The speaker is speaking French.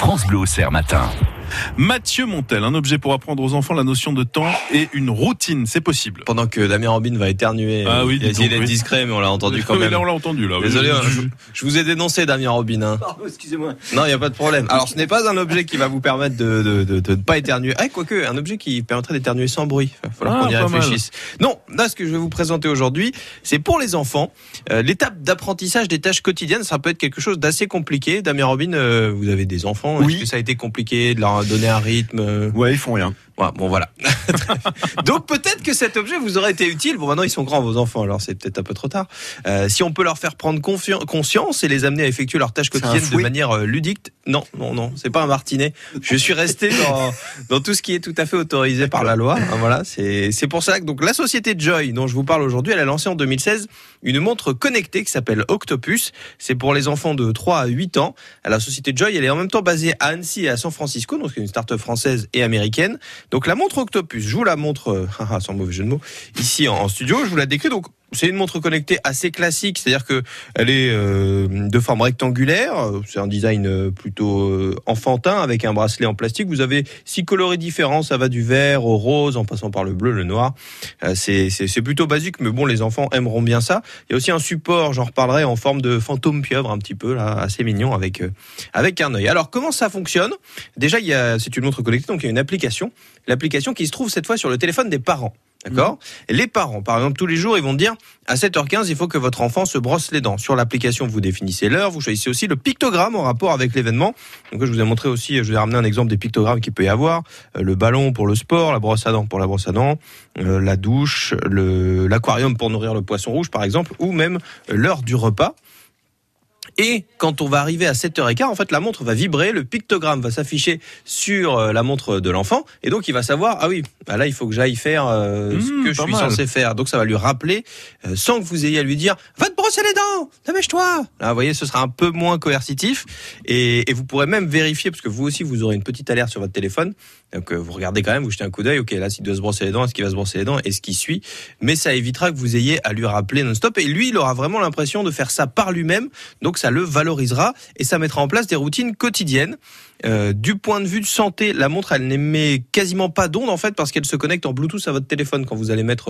France Bleu au matin. Mathieu Montel, un objet pour apprendre aux enfants la notion de temps et une routine, c'est possible. Pendant que Damien Robin va éternuer, ah oui, il a essayé d'être discret, mais on l'a entendu quand même. là, on l'a entendu là. Désolé, je, vous ai dénoncé Damien Robin. Hein. excusez-moi. Non, il n'y a pas de problème. Alors, ce n'est pas un objet qui va vous permettre de ne de, de, pas éternuer. Ah, quoique, un objet qui permettrait d'éternuer sans bruit. Il va falloir ah, qu'on y réfléchisse. Non, là, ce que je vais vous présenter aujourd'hui, c'est pour les enfants. Euh, l'étape d'apprentissage des tâches quotidiennes, ça peut être quelque chose d'assez compliqué. Damien Robin, euh, vous avez des enfants. Oui. Est-ce que ça a été compliqué de leur donner un rythme euh, Ouais, ils font rien. Bon voilà. Donc peut-être que cet objet vous aurait été utile. Bon maintenant ils sont grands vos enfants, alors c'est peut-être un peu trop tard. Euh, si on peut leur faire prendre conscience et les amener à effectuer leurs tâches quotidiennes de manière euh, ludique, non, non, non, c'est pas un martinet. Je suis resté dans, dans tout ce qui est tout à fait autorisé par la loi. Voilà, c'est c'est pour ça que donc la société Joy dont je vous parle aujourd'hui, elle a lancé en 2016 une montre connectée qui s'appelle Octopus. C'est pour les enfants de 3 à 8 ans. La société Joy, elle est en même temps basée à Annecy et à San Francisco, donc c'est une start-up française et américaine. Donc la montre Octopus, je vous la montre, euh, sans mauvais jeu de mots, ici en, studio, je vous la décris. Donc c'est une montre connectée assez classique, c'est-à-dire que elle est euh, de forme rectangulaire. C'est un design euh, plutôt enfantin avec un bracelet en plastique. Vous avez six coloris différents, ça va du vert au rose en passant par le bleu, le noir. c'est plutôt basique, mais bon, les enfants aimeront bien ça. Il y a aussi un support, j'en reparlerai, en forme de fantôme pieuvre un petit peu là, assez mignon avec avec un œil. Alors comment ça fonctionne? Déjà, il c'est une montre connectée, donc il y a une application l'application qui se trouve cette fois sur le téléphone des parents. D'accord. Les parents, par exemple, tous les jours, ils vont dire à 7h15, il faut que votre enfant se brosse les dents. Sur l'application, vous définissez l'heure, vous choisissez aussi le pictogramme en rapport avec l'événement. Donc, je vous ai montré aussi, je vous ai ramené un exemple des pictogrammes qu'il peut y avoir. Euh, le ballon pour le sport, la brosse à dents pour la brosse à dents, euh, la douche, l'aquarium pour nourrir le poisson rouge, par exemple, ou même l'heure du repas. Et quand on va arriver à 7h15, en fait, la montre va vibrer, le pictogramme va s'afficher sur euh, la montre de l'enfant, et donc il va savoir, ah oui, bah là, il faut que j'aille faire euh, ce mmh, que je suis censé faire. Donc ça va lui rappeler, euh, sans que vous ayez à lui dire, va te brosser les dents, dépêche-toi. Là, vous voyez, ce sera un peu moins coercitif, et, et, vous pourrez même vérifier, parce que vous aussi, vous aurez une petite alerte sur votre téléphone, donc vous regardez quand même, vous jetez un coup d'œil, ok, là, s'il doit se brosser les dents, est-ce qu'il va se brosser les dents, est-ce qu'il suit, mais ça évitera que vous ayez à lui rappeler non-stop, et lui, il aura vraiment l'impression de faire ça par lui-même, donc le valorisera et ça mettra en place des routines quotidiennes. Euh, du point de vue de santé, la montre, elle n'émet quasiment pas d'ondes en fait parce qu'elle se connecte en Bluetooth à votre téléphone quand vous allez mettre